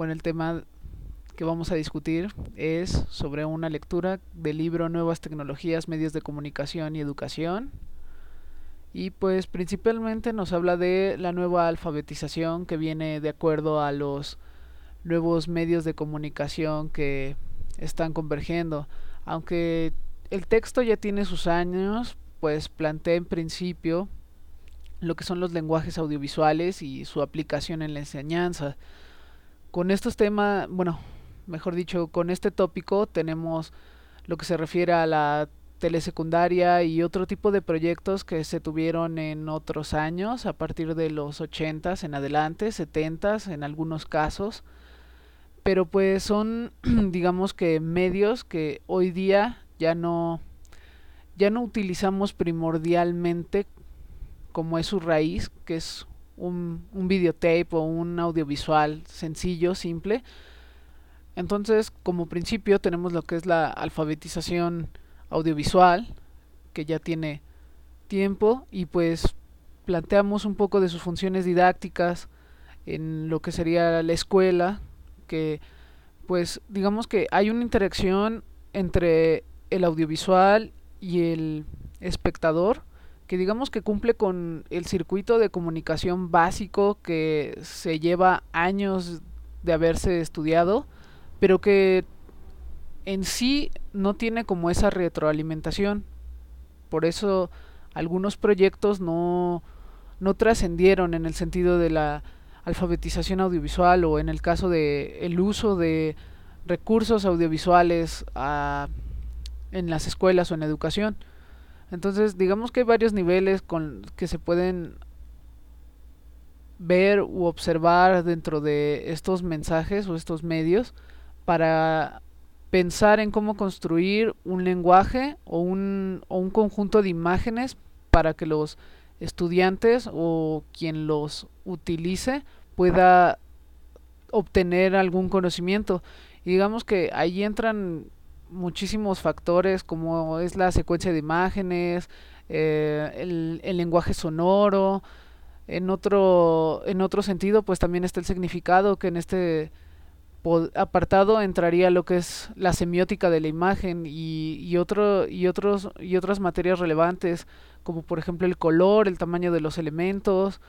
bueno, el tema que vamos a discutir es sobre una lectura del libro Nuevas tecnologías, medios de comunicación y educación. Y pues principalmente nos habla de la nueva alfabetización que viene de acuerdo a los nuevos medios de comunicación que están convergiendo. Aunque el texto ya tiene sus años, pues plantea en principio lo que son los lenguajes audiovisuales y su aplicación en la enseñanza. Con estos temas, bueno, mejor dicho, con este tópico tenemos lo que se refiere a la telesecundaria y otro tipo de proyectos que se tuvieron en otros años, a partir de los 80 en adelante, 70 en algunos casos, pero pues son digamos que medios que hoy día ya no ya no utilizamos primordialmente como es su raíz, que es un, videotape o un audiovisual sencillo, simple. Entonces, como principio tenemos lo que es la alfabetización audiovisual, que ya tiene tiempo, y pues planteamos un poco de sus funciones didácticas en lo que sería la escuela, que pues digamos que hay una interacción entre el audiovisual y el espectador que digamos que cumple con el circuito de comunicación básico que se lleva años de haberse estudiado, pero que en sí no tiene como esa retroalimentación. Por eso algunos proyectos no, no trascendieron en el sentido de la alfabetización audiovisual o en el caso de el uso de recursos audiovisuales a, en las escuelas o en educación. Entonces, digamos que hay varios niveles con que se pueden ver u observar dentro de estos mensajes o estos medios para pensar en cómo construir un lenguaje o un, o un conjunto de imágenes para que los estudiantes o quien los utilice pueda obtener algún conocimiento. Y digamos que ahí entran muchísimos factores como es la secuencia de imágenes, eh, el, el, lenguaje sonoro. En otro, en otro sentido, pues también está el significado, que en este apartado entraría lo que es la semiótica de la imagen y, y, otro, y, otros, y otras materias relevantes, como por ejemplo el color, el tamaño de los elementos,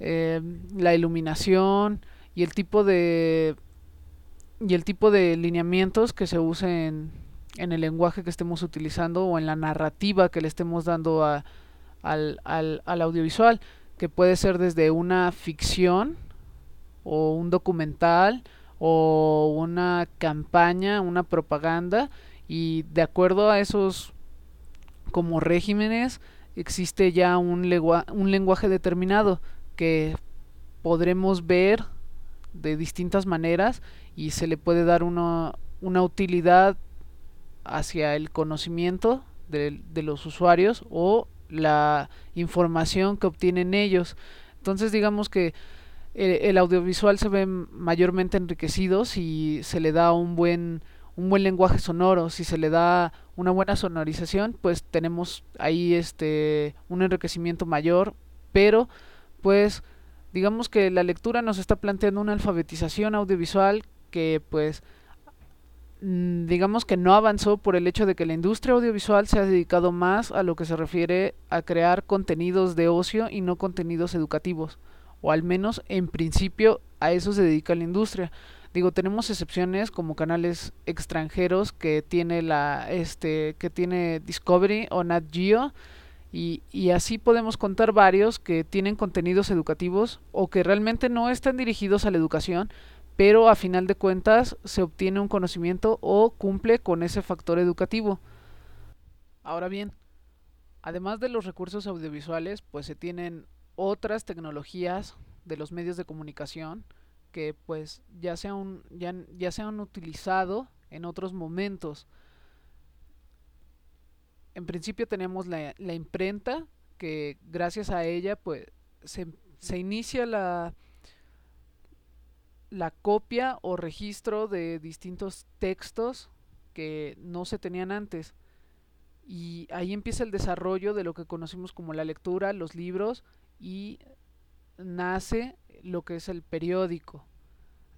eh, la iluminación y el tipo de y el tipo de lineamientos que se usen en el lenguaje que estemos utilizando o en la narrativa que le estemos dando a, al, al, al audiovisual, que puede ser desde una ficción o un documental o una campaña, una propaganda y de acuerdo a esos como regímenes existe ya un, un lenguaje determinado que podremos ver de distintas maneras y se le puede dar una, una utilidad hacia el conocimiento de, de, los usuarios o la información que obtienen ellos. Entonces digamos que el, el, audiovisual se ve mayormente enriquecido si se le da un buen un buen lenguaje sonoro, si se le da una buena sonorización, pues tenemos ahí este un enriquecimiento mayor, pero pues digamos que la lectura nos está planteando una alfabetización audiovisual que pues digamos que no avanzó por el hecho de que la industria audiovisual se ha dedicado más a lo que se refiere a crear contenidos de ocio y no contenidos educativos, o al menos en principio a eso se dedica la industria. Digo, tenemos excepciones como canales extranjeros que tiene la este que tiene Discovery o Nat Geo y, y así podemos contar varios que tienen contenidos educativos o que realmente no están dirigidos a la educación, pero a final de cuentas se obtiene un conocimiento o cumple con ese factor educativo. Ahora bien, además de los recursos audiovisuales, pues se tienen otras tecnologías de los medios de comunicación que pues ya se han, ya, ya utilizado en otros momentos. En principio tenemos la, la imprenta, que gracias a ella pues se, se inicia la, la copia o registro de distintos textos que no se tenían antes. Y ahí empieza el desarrollo de lo que conocimos como la lectura, los libros y nace lo que es el periódico.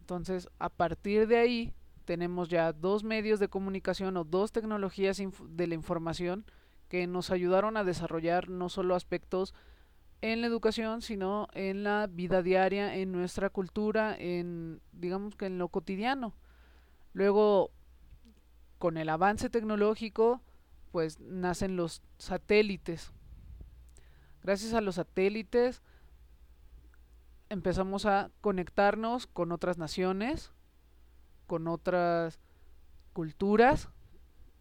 Entonces, a partir de ahí, tenemos ya dos medios de comunicación o dos tecnologías de la información que nos ayudaron a desarrollar no solo aspectos en la educación, sino en la vida diaria, en nuestra cultura, en digamos que en lo cotidiano. Luego, con el avance tecnológico, pues nacen los satélites. Gracias a los satélites empezamos a conectarnos con otras naciones, con otras culturas,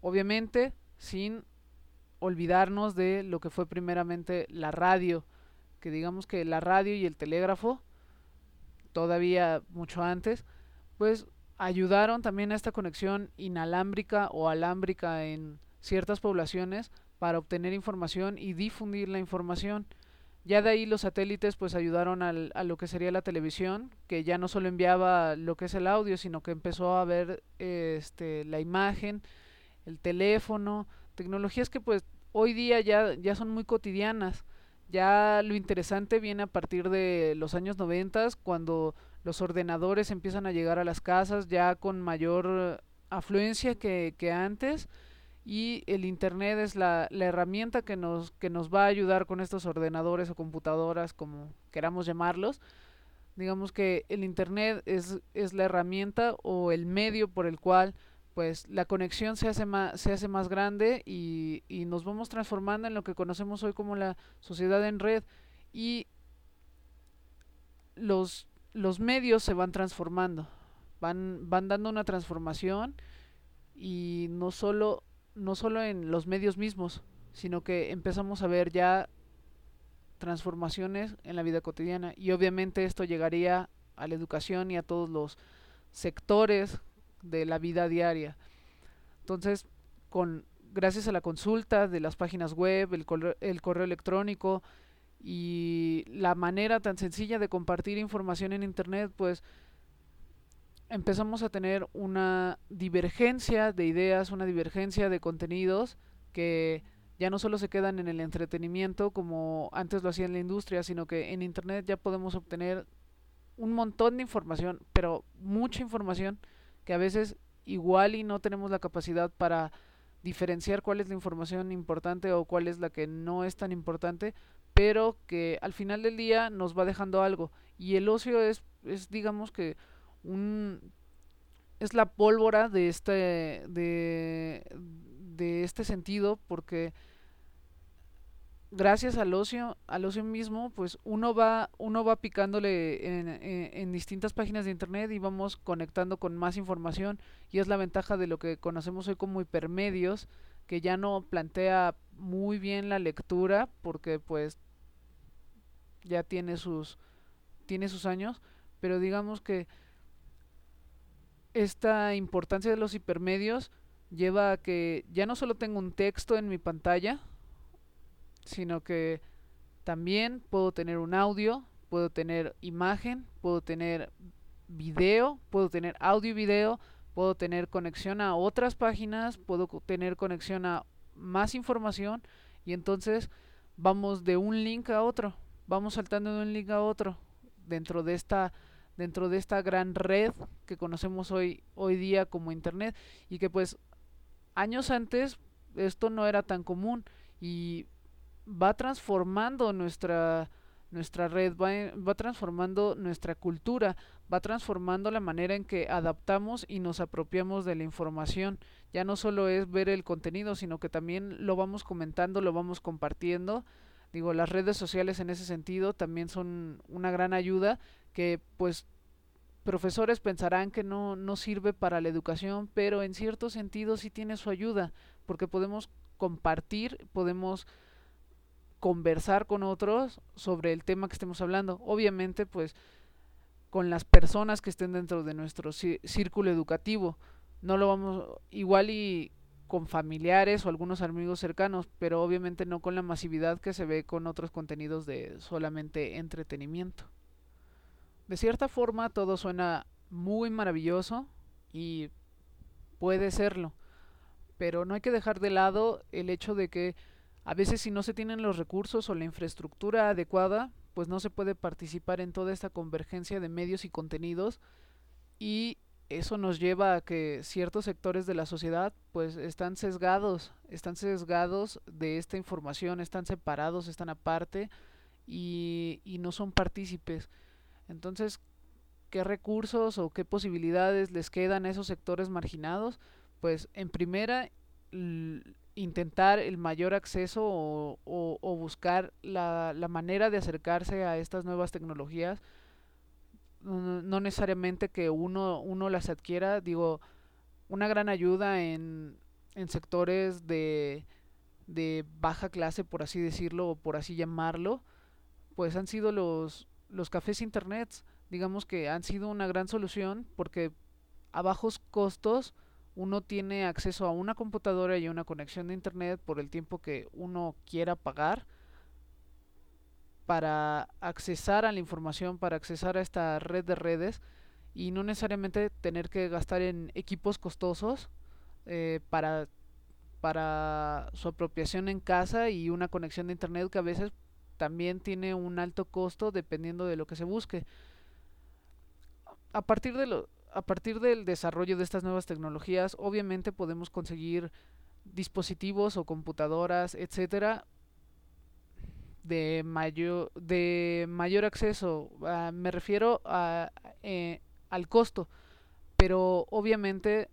obviamente sin olvidarnos de lo que fue primeramente la radio, que digamos que la radio y el telégrafo, todavía mucho antes, pues ayudaron también a esta conexión inalámbrica o alámbrica en ciertas poblaciones para obtener información y difundir la información. Ya de ahí los satélites pues ayudaron al, a lo que sería la televisión, que ya no solo enviaba lo que es el audio, sino que empezó a ver este, la imagen, el teléfono, tecnologías que pues hoy día ya, ya son muy cotidianas. Ya lo interesante viene a partir de los años 90, cuando los ordenadores empiezan a llegar a las casas ya con mayor afluencia que, antes y el internet es la, la, herramienta que nos, que nos va a ayudar con estos ordenadores o computadoras como queramos llamarlos. Digamos que el internet es, es la herramienta o el medio por el cual pues la conexión se hace más, se hace más grande y, y nos vamos transformando en lo que conocemos hoy como la sociedad en red. Y los, los medios se van transformando van, van dando una transformación y no solo no solo en los medios mismos, sino que empezamos a ver ya transformaciones en la vida cotidiana. Y obviamente esto llegaría a la educación y a todos los sectores de la vida diaria. Entonces, con gracias a la consulta de las páginas web, el correo, el correo electrónico y la manera tan sencilla de compartir información en internet, pues empezamos a tener una divergencia de ideas, una divergencia de contenidos que ya no solo se quedan en el entretenimiento como antes lo hacía en la industria, sino que en Internet ya podemos obtener un montón de información, pero mucha información que a veces igual y no tenemos la capacidad para diferenciar cuál es la información importante o cuál es la que no es tan importante, pero que al final del día nos va dejando algo. Y el ocio es, es digamos que un es la pólvora de este de, de este sentido porque gracias al ocio al ocio mismo pues uno va uno va picándole en, en, distintas páginas de internet y vamos conectando con más información y es la ventaja de lo que conocemos hoy como hipermedios que ya no plantea muy bien la lectura porque pues ya tiene sus tiene sus años pero digamos que esta importancia de los hipermedios lleva a que ya no solo tengo un texto en mi pantalla, sino que también puedo tener un audio, puedo tener imagen, puedo tener video, puedo tener audio y video, puedo tener conexión a otras páginas, puedo tener conexión a más información y entonces vamos de un link a otro, vamos saltando de un link a otro dentro de esta dentro de esta gran red que conocemos hoy, hoy día como Internet y que pues años antes esto no era tan común y va transformando nuestra nuestra red va, va, transformando nuestra cultura, va transformando la manera en que adaptamos y nos apropiamos de la información. Ya no solo es ver el contenido, sino que también lo vamos comentando, lo vamos compartiendo Digo, las redes sociales en ese sentido también son una gran ayuda que pues profesores pensarán que no, no sirve para la educación, pero en cierto sentido sí tiene su ayuda, porque podemos compartir, podemos conversar con otros sobre el tema que estemos hablando. Obviamente, pues con las personas que estén dentro de nuestro círculo educativo. No lo vamos igual y con familiares o algunos amigos cercanos, pero obviamente no con la masividad que se ve con otros contenidos de solamente entretenimiento. De cierta forma todo suena muy maravilloso y puede serlo, pero no hay que dejar de lado el hecho de que a veces si no se tienen los recursos o la infraestructura adecuada, pues no se puede participar en toda esta convergencia de medios y contenidos y eso nos lleva a que ciertos sectores de la sociedad pues están sesgados, están sesgados de esta información, están separados, están aparte y, y no son partícipes. Entonces, ¿qué recursos o qué posibilidades les quedan a esos sectores marginados? Pues en primera, intentar el mayor acceso o, buscar la, manera de acercarse a estas nuevas tecnologías no necesariamente que uno, uno las adquiera, digo, una gran ayuda en, en sectores de, de baja clase, por así decirlo, o por así llamarlo, pues han sido los, los cafés internet, digamos que han sido una gran solución porque a bajos costos uno tiene acceso a una computadora y una conexión de internet por el tiempo que uno quiera pagar para accesar a la información, para accesar a esta red de redes y no necesariamente tener que gastar en equipos costosos eh, para, para su apropiación en casa y una conexión de internet que a veces también tiene un alto costo dependiendo de lo que se busque. A partir de lo, a partir del desarrollo de estas nuevas tecnologías, obviamente podemos conseguir dispositivos o computadoras, etcétera, de mayor acceso. Uh, me refiero a, eh, al costo pero obviamente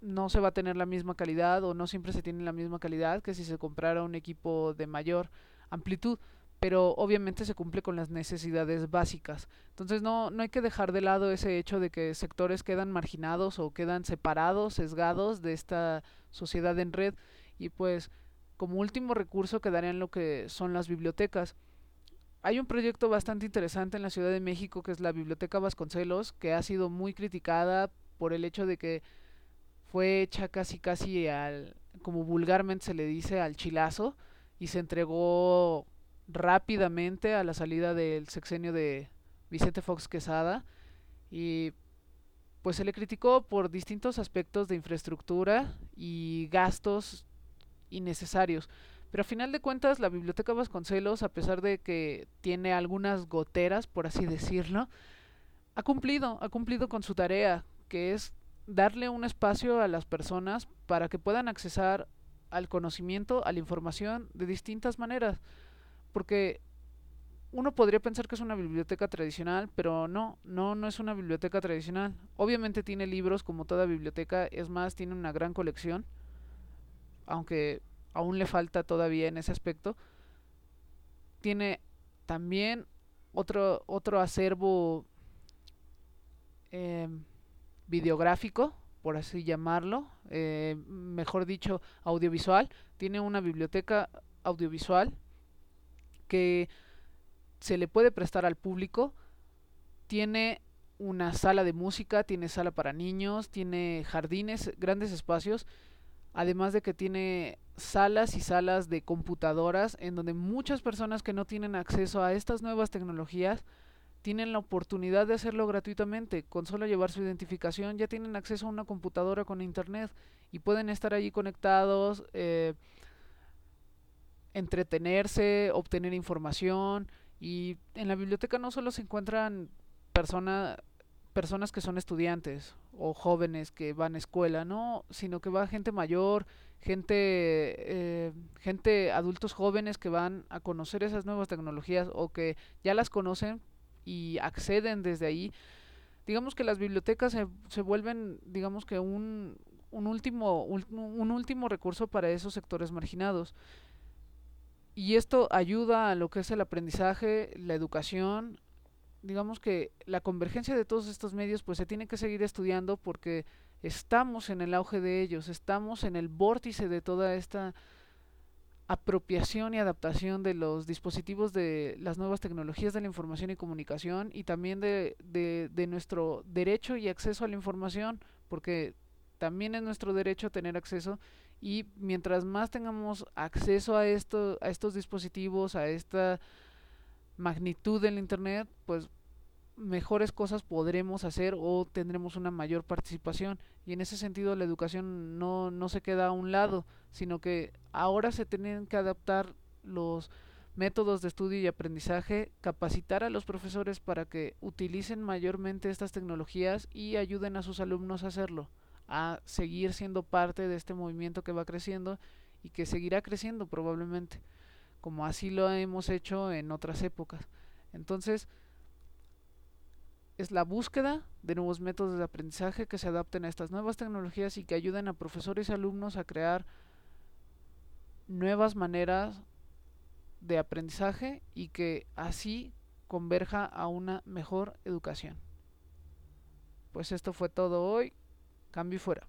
no se va a tener la misma calidad o no siempre se tiene la misma calidad que si se comprara un equipo de mayor amplitud pero obviamente se cumple con las necesidades básicas entonces no no hay que dejar de lado ese hecho de que sectores quedan marginados o quedan separados sesgados de esta sociedad en red y pues como último recurso quedarían lo que son las bibliotecas. Hay un proyecto bastante interesante en la Ciudad de México que es la Biblioteca Vasconcelos, que ha sido muy criticada por el hecho de que fue hecha casi casi al, como vulgarmente se le dice, al chilazo y se entregó rápidamente a la salida del sexenio de Vicente Fox Quesada y pues se le criticó por distintos aspectos de infraestructura y gastos innecesarios. Pero a final de cuentas, la Biblioteca Vasconcelos, a pesar de que tiene algunas goteras, por así decirlo, ha cumplido, ha cumplido con su tarea, que es darle un espacio a las personas para que puedan accesar al conocimiento, a la información de distintas maneras. Porque uno podría pensar que es una biblioteca tradicional, pero no, no, no es una biblioteca tradicional. Obviamente tiene libros como toda biblioteca, es más, tiene una gran colección aunque aún le falta todavía en ese aspecto, tiene también otro, otro acervo eh, videográfico, por así llamarlo, eh, mejor dicho, audiovisual. Tiene una biblioteca audiovisual que se le puede prestar al público. Tiene una sala de música, tiene sala para niños, tiene jardines, grandes espacios además de que tiene salas y salas de computadoras en donde muchas personas que no tienen acceso a estas nuevas tecnologías tienen la oportunidad de hacerlo gratuitamente. Con solo llevar su identificación ya tienen acceso a una computadora con internet y pueden estar allí conectados, eh, entretenerse, obtener información. Y en la biblioteca no solo se encuentran personas personas que son estudiantes o jóvenes que van a escuela, no, sino que va gente mayor, gente, eh, gente, adultos jóvenes que van a conocer esas nuevas tecnologías o que ya las conocen y acceden desde ahí. Digamos que las bibliotecas se, se vuelven, digamos que un, un último, un, un último recurso para esos sectores marginados. Y esto ayuda a lo que es el aprendizaje, la educación, digamos que la convergencia de todos estos medios pues se tiene que seguir estudiando porque estamos en el auge de ellos, estamos en el vórtice de toda esta apropiación y adaptación de los dispositivos de las nuevas tecnologías de la información y comunicación y también de, de, de nuestro derecho y acceso a la información porque también es nuestro derecho tener acceso y mientras más tengamos acceso a a estos dispositivos a esta magnitud del internet pues mejores cosas podremos hacer o tendremos una mayor participación. Y en ese sentido la educación no, no se queda a un lado sino que ahora se tienen que adaptar los métodos de estudio y aprendizaje, capacitar a los profesores para que utilicen mayormente estas tecnologías y ayuden a sus alumnos a hacerlo, a seguir siendo parte de este movimiento que va creciendo y que seguirá creciendo probablemente, como así lo hemos hecho en otras épocas. Entonces, es la búsqueda de nuevos métodos de aprendizaje que se adapten a estas nuevas tecnologías y que ayuden a profesores y alumnos a crear nuevas maneras de aprendizaje y que así converja a una mejor educación. Pues esto fue todo hoy. Cambio y fuera.